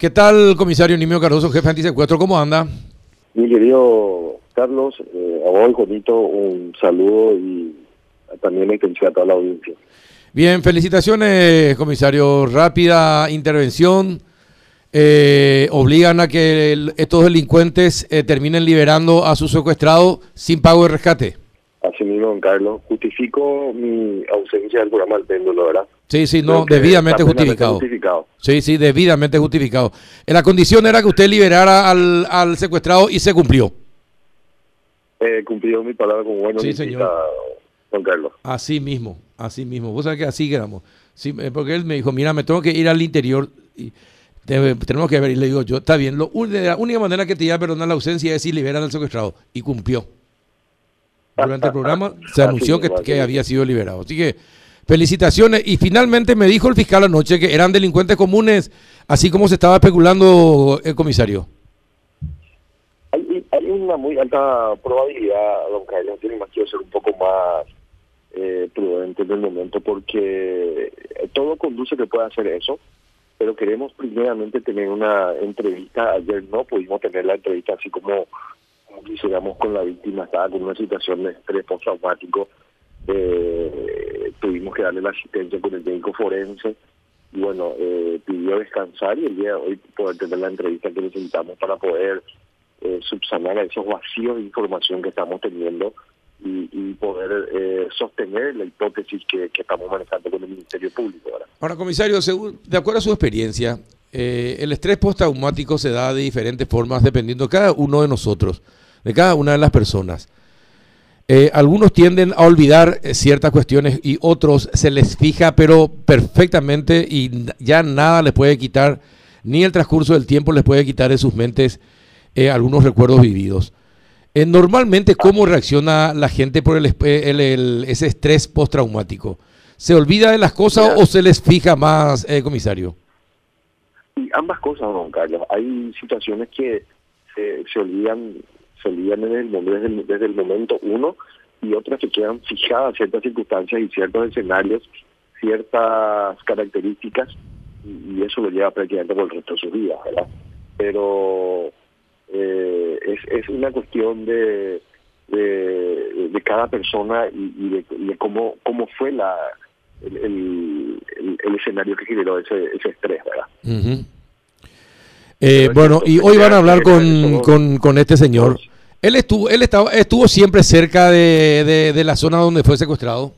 ¿Qué tal, comisario Nimio Cardoso, jefe antisecuestro? ¿Cómo anda? Mi querido Carlos, eh, a vos, Juanito, un saludo y también la intención a toda la audiencia. Bien, felicitaciones, comisario. Rápida intervención. Eh, obligan a que el- estos delincuentes eh, terminen liberando a su secuestrado sin pago de rescate. Así mismo, don Carlos, justifico mi ausencia del programa del péndulo, ¿verdad? Sí, sí, no, debidamente justificado. justificado. Sí, sí, debidamente justificado. Eh, La condición era que usted liberara al, al secuestrado y se cumplió. He cumplido mi palabra como bueno Sí, visita, señor. don Carlos. Así mismo, así mismo. Vos sabés que así quedamos. Sí, eh, porque él me dijo, mira, me tengo que ir al interior y te- tenemos que ver. Y le digo yo, está bien, lo, la única manera que te iba a perdonar la ausencia es si liberan al secuestrado. Y cumplió. Durante el programa se Así anunció que, había sido liberado. Así que felicitaciones. Y finalmente me dijo el fiscal anoche que eran delincuentes comunes, así como se estaba especulando el comisario. Hay, hay una muy alta probabilidad, don Carlos, que ser un poco más eh, prudente en el momento porque todo conduce que pueda hacer eso, pero queremos primeramente tener una entrevista. Ayer no pudimos tener la entrevista así como, como quisiéramos con la víctima, estaba con una situación de estrés postraumático. Eh, tuvimos que darle la asistencia con el médico forense y bueno, eh, pidió descansar y el día de hoy poder tener la entrevista que necesitamos para poder eh, subsanar esos vacíos de información que estamos teniendo y, y poder eh, sostener la hipótesis que, que estamos manejando con el Ministerio Público. ¿verdad? Ahora, comisario, según- de acuerdo a su experiencia, eh, el estrés postraumático se da de diferentes formas dependiendo de cada uno de nosotros, de cada una de las personas. Eh, algunos tienden a olvidar eh, ciertas cuestiones y otros se les fija, pero perfectamente y ya nada les puede quitar, ni el transcurso del tiempo les puede quitar de sus mentes eh, algunos recuerdos vividos. Eh, normalmente, ¿cómo reacciona la gente por el, esp- el- el- ese estrés postraumático? ¿Se olvida de las cosas o se les fija más, eh, comisario? Y ambas cosas, don Carlos. Hay situaciones que se, se olvidan se olvidan desde el, desde, el, desde el momento uno y otras que quedan fijadas ciertas circunstancias y ciertos escenarios, ciertas características y, eso lo lleva prácticamente por el resto de sus vidas, ¿verdad? Pero eh, es, es una cuestión de, de, cada persona y, y de, y de cómo, cómo fue la el, el, el- el escenario que generó ese, ese estrés, ¿verdad? Eh, bueno, y hoy van a hablar con, con, con este señor. Él estuvo, él estaba, estuvo siempre cerca de, de- de la zona donde fue secuestrado.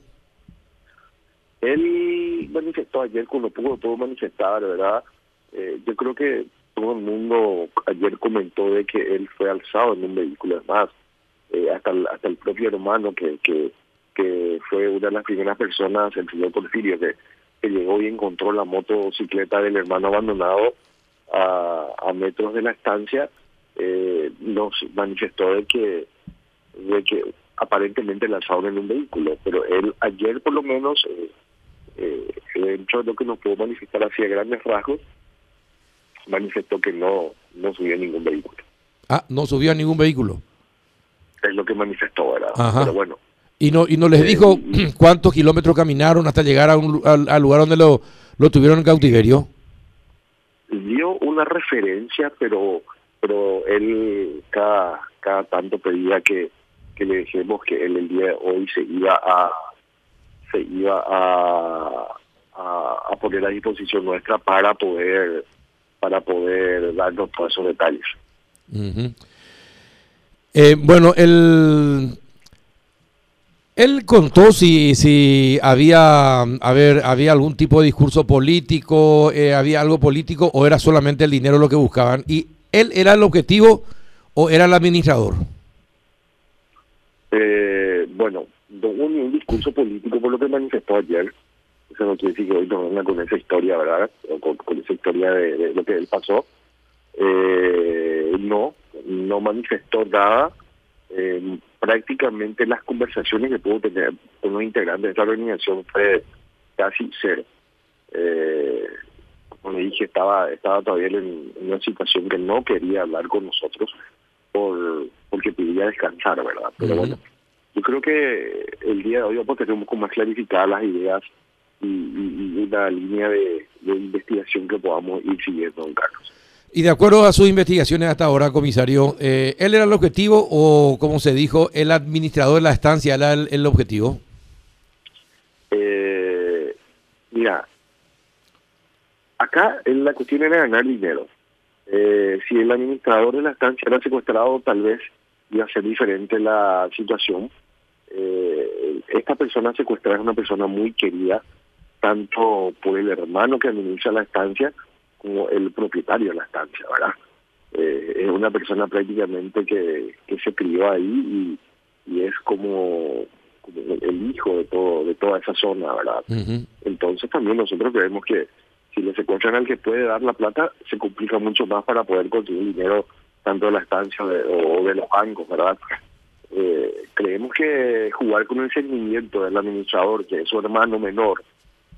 Él manifestó ayer cuando pudo, pudo manifestar, ¿verdad? Eh, yo creo que todo el mundo ayer comentó de que él fue alzado en un vehículo, además, eh, hasta, el, hasta el propio hermano que, que, que fue una de las primeras personas, el señor Porfirio, que, que llegó y encontró la motocicleta del hermano abandonado a, a metros de la estancia, eh, nos manifestó de que, de que aparentemente lanzaron en un vehículo, pero él ayer por lo menos, eh, eh, dentro de lo que nos pudo manifestar así a grandes rasgos, manifestó que no, no subió ningún vehículo. Ah, no subió a ningún vehículo. Es lo que manifestó, ¿verdad? Ajá. Pero bueno, Y no, y no les Eh, dijo cuántos kilómetros caminaron hasta llegar a un, al, al lugar donde lo, lo tuvieron en cautiverio. dio una referencia, pero pero él cada, cada tanto pedía que, que le dejemos que él el día de hoy se iba a se iba a, a, a poner a disposición nuestra para poder para poder darnos todos esos detalles. Eh, bueno, él, él contó si, si había, a ver, había algún tipo de discurso político, eh, había algo político o era solamente el dinero lo que buscaban. ¿Y él era el objetivo o era el administrador? Eh, bueno, no hubo ni un discurso político por lo que manifestó ayer. Eso no quiere decir que hoy nos venga con esa historia, ¿verdad? O con, esa historia de, de lo que él pasó. Eh, no, no manifestó nada. Eh, prácticamente las conversaciones que pudo tener con los integrantes de esta organización fue casi cero. Eh, como le dije, estaba, estaba todavía en, una situación que no quería hablar con nosotros por porque pedía descansar, ¿verdad? Pero bueno, yo creo que el día de hoy vamos a tener un poco más clarificadas las ideas y, y- y una línea de, de investigación que podamos ir siguiendo, don Carlos. Y de acuerdo a sus investigaciones hasta ahora, comisario, eh, ¿él era el objetivo o, como se dijo, el administrador de la estancia era el, objetivo? Eh, mira, acá la cuestión era ganar dinero. Eh, si el administrador de la estancia era secuestrado, tal vez iba a ser diferente la situación. esta persona secuestrada es una persona muy querida, tanto por el hermano que administra la estancia, como el propietario de la estancia, ¿verdad? Eh, es una persona prácticamente que, que se crió ahí y, y es como, el hijo de todo de toda esa zona, ¿verdad? Entonces también nosotros creemos que si le secuestran al que puede dar la plata, se complica mucho más para poder conseguir dinero tanto de la estancia o de los bancos, ¿verdad? Eh, creemos que jugar con el sentimiento del administrador, que es su hermano menor,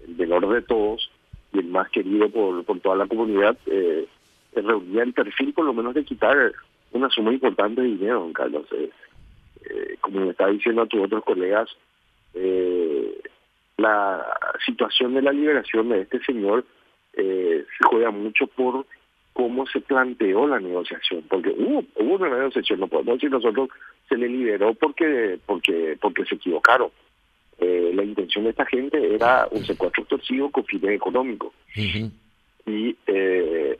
el menor de todos, y el más querido por, por toda la comunidad, eh, reunía el perfil por lo menos de quitar una suma importante de dinero, don Carlos. Eh, eh, como me está diciendo a tus otros colegas, eh, la situación de la liberación de este señor se juega mucho por cómo se planteó la negociación, porque hubo, hubo una negociación, no podemos decir nosotros se le liberó porque porque porque se equivocaron eh, la intención de esta gente era un secuestro torcido con fines económicos. Y eh,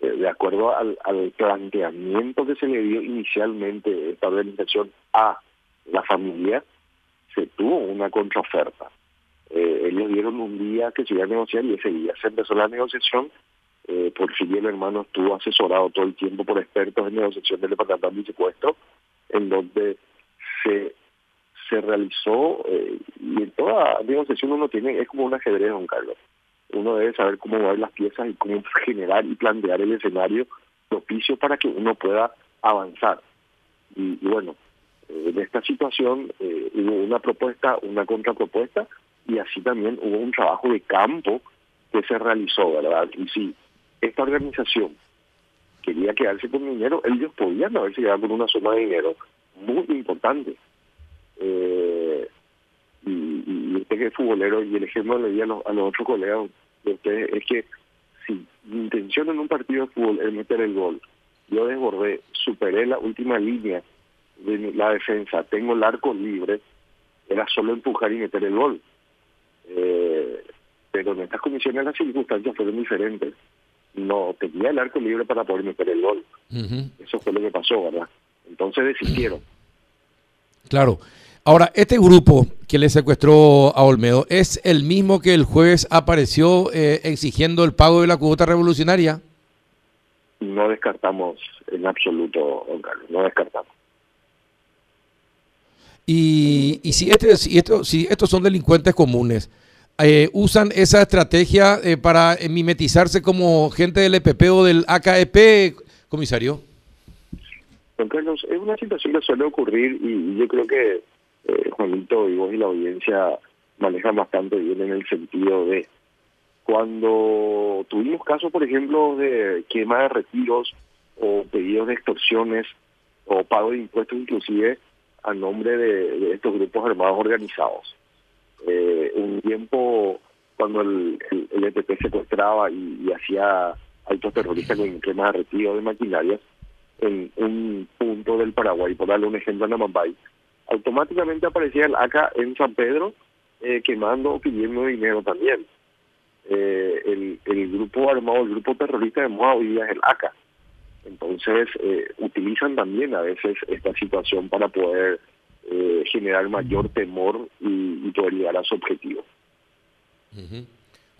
eh, de acuerdo al, planteamiento que se le dio inicialmente esta organización a la familia, se tuvo una contraoferta. ellos dieron un día que se iba a negociar y ese día se empezó la negociación. por fin el hermano estuvo asesorado todo el tiempo por expertos en negociación del departamento de secuestro, en donde se se realizó eh, y en toda negociación uno tiene, es como un ajedrez, don Carlos. Uno debe saber cómo mover las piezas y cómo generar y plantear el escenario propicio para que uno pueda avanzar. Y, bueno, eh, en esta situación eh, hubo una propuesta, una contrapropuesta y así también hubo un trabajo de campo que se realizó, ¿verdad? Y si esta organización quería quedarse con dinero, ellos podían haberse quedado con una suma de dinero muy importante eh, y, y, usted que es futbolero, y el ejemplo le di a los, a los otros colegas de ustedes es que si mi intención en un partido de fútbol es meter el gol, yo desbordé, superé la última línea de la defensa, tengo el arco libre, era solo empujar y meter el gol. Eh, pero en estas condiciones las circunstancias fueron diferentes. No tenía el arco libre para poder meter el gol. Eso fue lo que pasó, ¿verdad? Entonces desistieron. Claro. Ahora, este grupo que le secuestró a Olmedo es el mismo que el jueves apareció eh, exigiendo el pago de la cuota revolucionaria. No descartamos en absoluto, don Carlos, no descartamos. Y, y si, este, si, esto, si estos son delincuentes comunes, eh, usan esa estrategia eh, para mimetizarse como gente del EPP o del AKEP, comisario. Don Carlos, es una situación que suele ocurrir y yo creo que eh, Juanito y vos y la audiencia manejan bastante bien en el sentido de cuando tuvimos casos, por ejemplo, de quema de retiros o pedidos de extorsiones o pago de impuestos inclusive a nombre de, estos grupos armados organizados. Eh, un tiempo cuando el, el, EPP secuestraba y, hacía altos terroristas con quema de retiro de maquinarias en un punto del Paraguay, por darle un ejemplo en Amambay, automáticamente aparecía el ACA en San Pedro eh, quemando o pidiendo dinero también. Eh, el, grupo armado, el grupo terrorista de Moa hoy día es el ACA. Entonces, eh, utilizan también a veces esta situación para poder generar mayor temor y, poder llegar a su objetivo.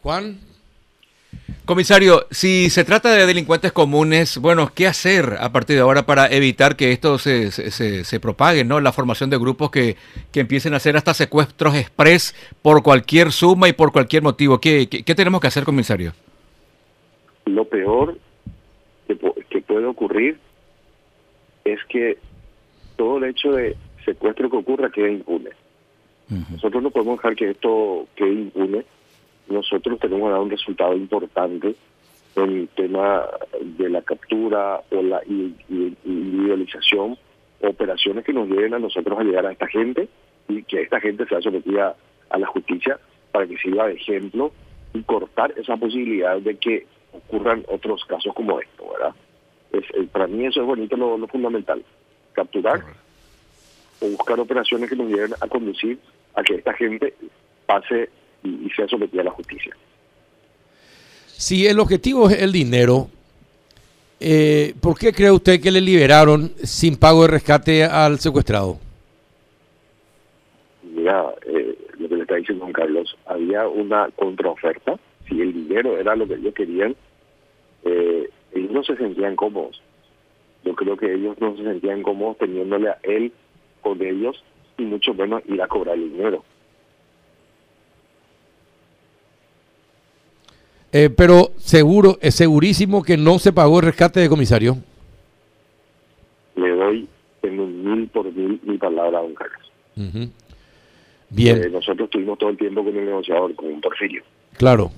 Juan, Comisario, si se trata de delincuentes comunes, bueno, ¿qué hacer a partir de ahora para evitar que esto se, se, se propague, ¿no? La formación de grupos que, que, empiecen a hacer hasta secuestros express por cualquier suma y por cualquier motivo. ¿Qué, qué, tenemos que hacer, comisario? Lo peor que, que puede ocurrir es que todo el hecho de secuestro que ocurra quede impune. Nosotros no podemos dejar que esto quede impune nosotros tenemos dado un resultado importante en el tema de la captura o la individualización, operaciones que nos lleven a nosotros a llegar a esta gente y que esta gente sea sometida a la justicia para que sirva de ejemplo y cortar esa posibilidad de que ocurran otros casos como esto, ¿verdad? Es, para mí eso es bonito, lo, lo fundamental. Capturar o buscar operaciones que nos lleven a conducir a que esta gente pase y, sea sometida a la justicia. Si el objetivo es el dinero, eh, ¿por qué cree usted que le liberaron sin pago de rescate al secuestrado? Mira, eh, lo que le está diciendo Juan Carlos, había una contraoferta. Si el dinero era lo que ellos querían, eh, ellos no se sentían cómodos. Yo creo que ellos no se sentían cómodos teniéndole a él con ellos y mucho menos ir a cobrar el dinero. Eh, pero seguro, es segurísimo que no se pagó el rescate de comisario. Le doy en un mil por mil mi palabra a don Carlos. Bien. Eh, nosotros estuvimos todo el tiempo con el negociador, con un Porfirio. Claro,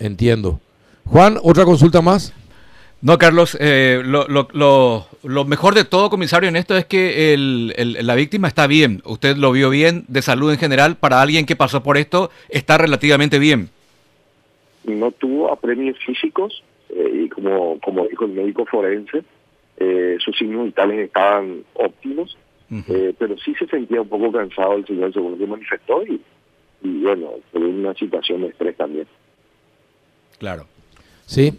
entiendo. Juan, ¿otra consulta más? No, Carlos, eh, lo, lo, lo, mejor de todo, comisario, en esto es que el, la víctima está bien. Usted lo vio bien, de salud en general, para alguien que pasó por esto, está relativamente bien. No tuvo apremios físicos eh, y como, como dijo el médico forense, eh, sus signos vitales estaban óptimos, pero sí se sentía un poco cansado el señor según que manifestó y, y bueno, por una situación de estrés también. Claro. Sí.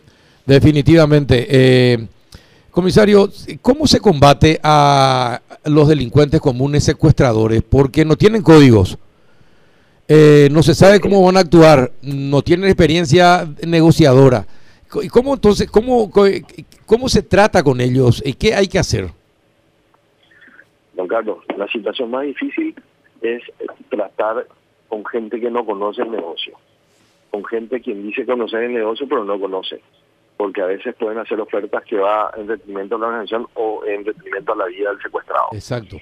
Definitivamente. Eh, comisario, ¿cómo se combate a los delincuentes comunes secuestradores? Porque no tienen códigos. Eh, no se sabe cómo van a actuar, no tienen experiencia negociadora. ¿Y cómo entonces, cómo, cómo se trata con ellos y qué hay que hacer? Don Carlos, la situación más difícil es tratar con gente que no conoce el negocio, con gente quien dice conocer el negocio pero no conoce porque a veces pueden hacer ofertas que va en detrimento a la organización o en detrimento a la vida del secuestrado. Exacto.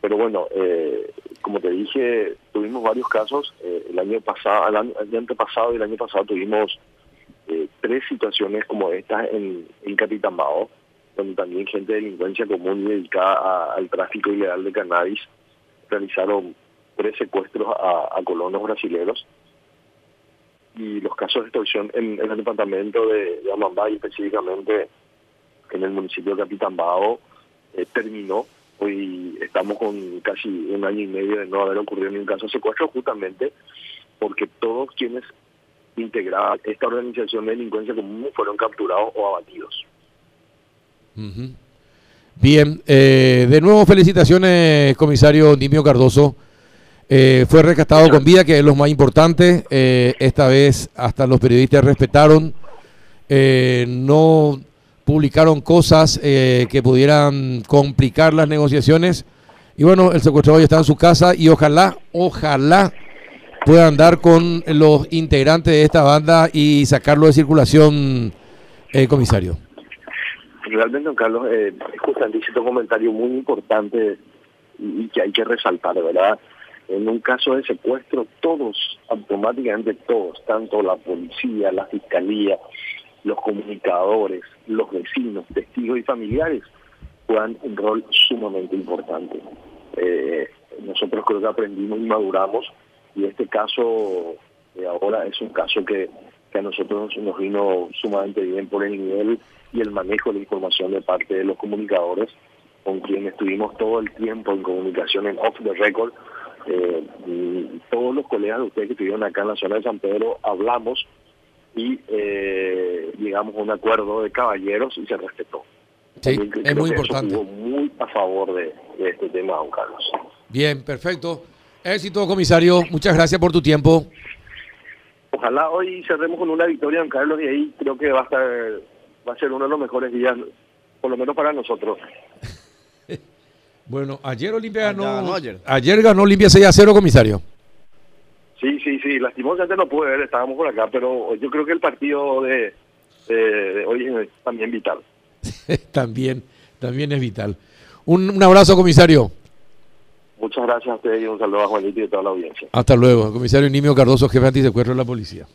Pero bueno, eh, como te dije, tuvimos varios casos. Eh, el año pasado, el año, antepasado y el año pasado tuvimos eh, tres situaciones como estas en, en Capitán Bao, donde también gente de delincuencia común dedicada al tráfico ilegal de cannabis realizaron tres secuestros a, a colonos brasileños y los casos de extorsión en, el departamento de, de Amambay, específicamente en el municipio de Capitán Bao, eh, terminó. Hoy estamos con casi un año y medio de no haber ocurrido ningún caso de secuestro, justamente porque todos quienes integraban esta organización de delincuencia común fueron capturados o abatidos. Bien, eh, de nuevo felicitaciones, comisario Dimio Cardoso. Eh, fue rescatado con vida, que es lo más importante. Eh, esta vez hasta los periodistas respetaron, eh, no publicaron cosas que pudieran complicar las negociaciones. Y bueno, el secuestrador ya está en su casa y ojalá, ojalá puedan dar con los integrantes de esta banda y sacarlo de circulación, comisario. Realmente, don Carlos, es justamente un comentario muy importante y que hay que resaltar, ¿verdad? En un caso de secuestro, todos, automáticamente todos, tanto la policía, la fiscalía, los comunicadores, los vecinos, testigos y familiares, juegan un rol sumamente importante. Eh, nosotros creo que aprendimos y maduramos y este caso de ahora es un caso que, que a nosotros nos vino sumamente bien por el nivel y el manejo de la información de parte de los comunicadores con quienes estuvimos todo el tiempo en comunicación en off the record eh, todos los colegas de ustedes que estuvieron acá en la zona de San Pedro hablamos y eh, llegamos a un acuerdo de caballeros y se respetó. Sí, es muy importante. muy a favor de, este tema, don Carlos. Bien, perfecto. Éxito, comisario. Muchas gracias por tu tiempo. Ojalá hoy cerremos con una victoria, don Carlos, y ahí creo que va a estar, va a ser uno de los mejores días, por lo menos para nosotros. Bueno, ayer Olimpia ganó. ayer. ganó Olimpia 6 a 0, comisario. Sí, sí, sí. Lastimosamente no pude ver, estábamos por acá, pero yo creo que el partido de, hoy es también vital. también, también es vital. Un, un abrazo, comisario. Muchas gracias a ustedes y un saludo a Juanito y a toda la audiencia. Hasta luego. Comisario Nimio Cardoso, jefe antisecuestro de la policía.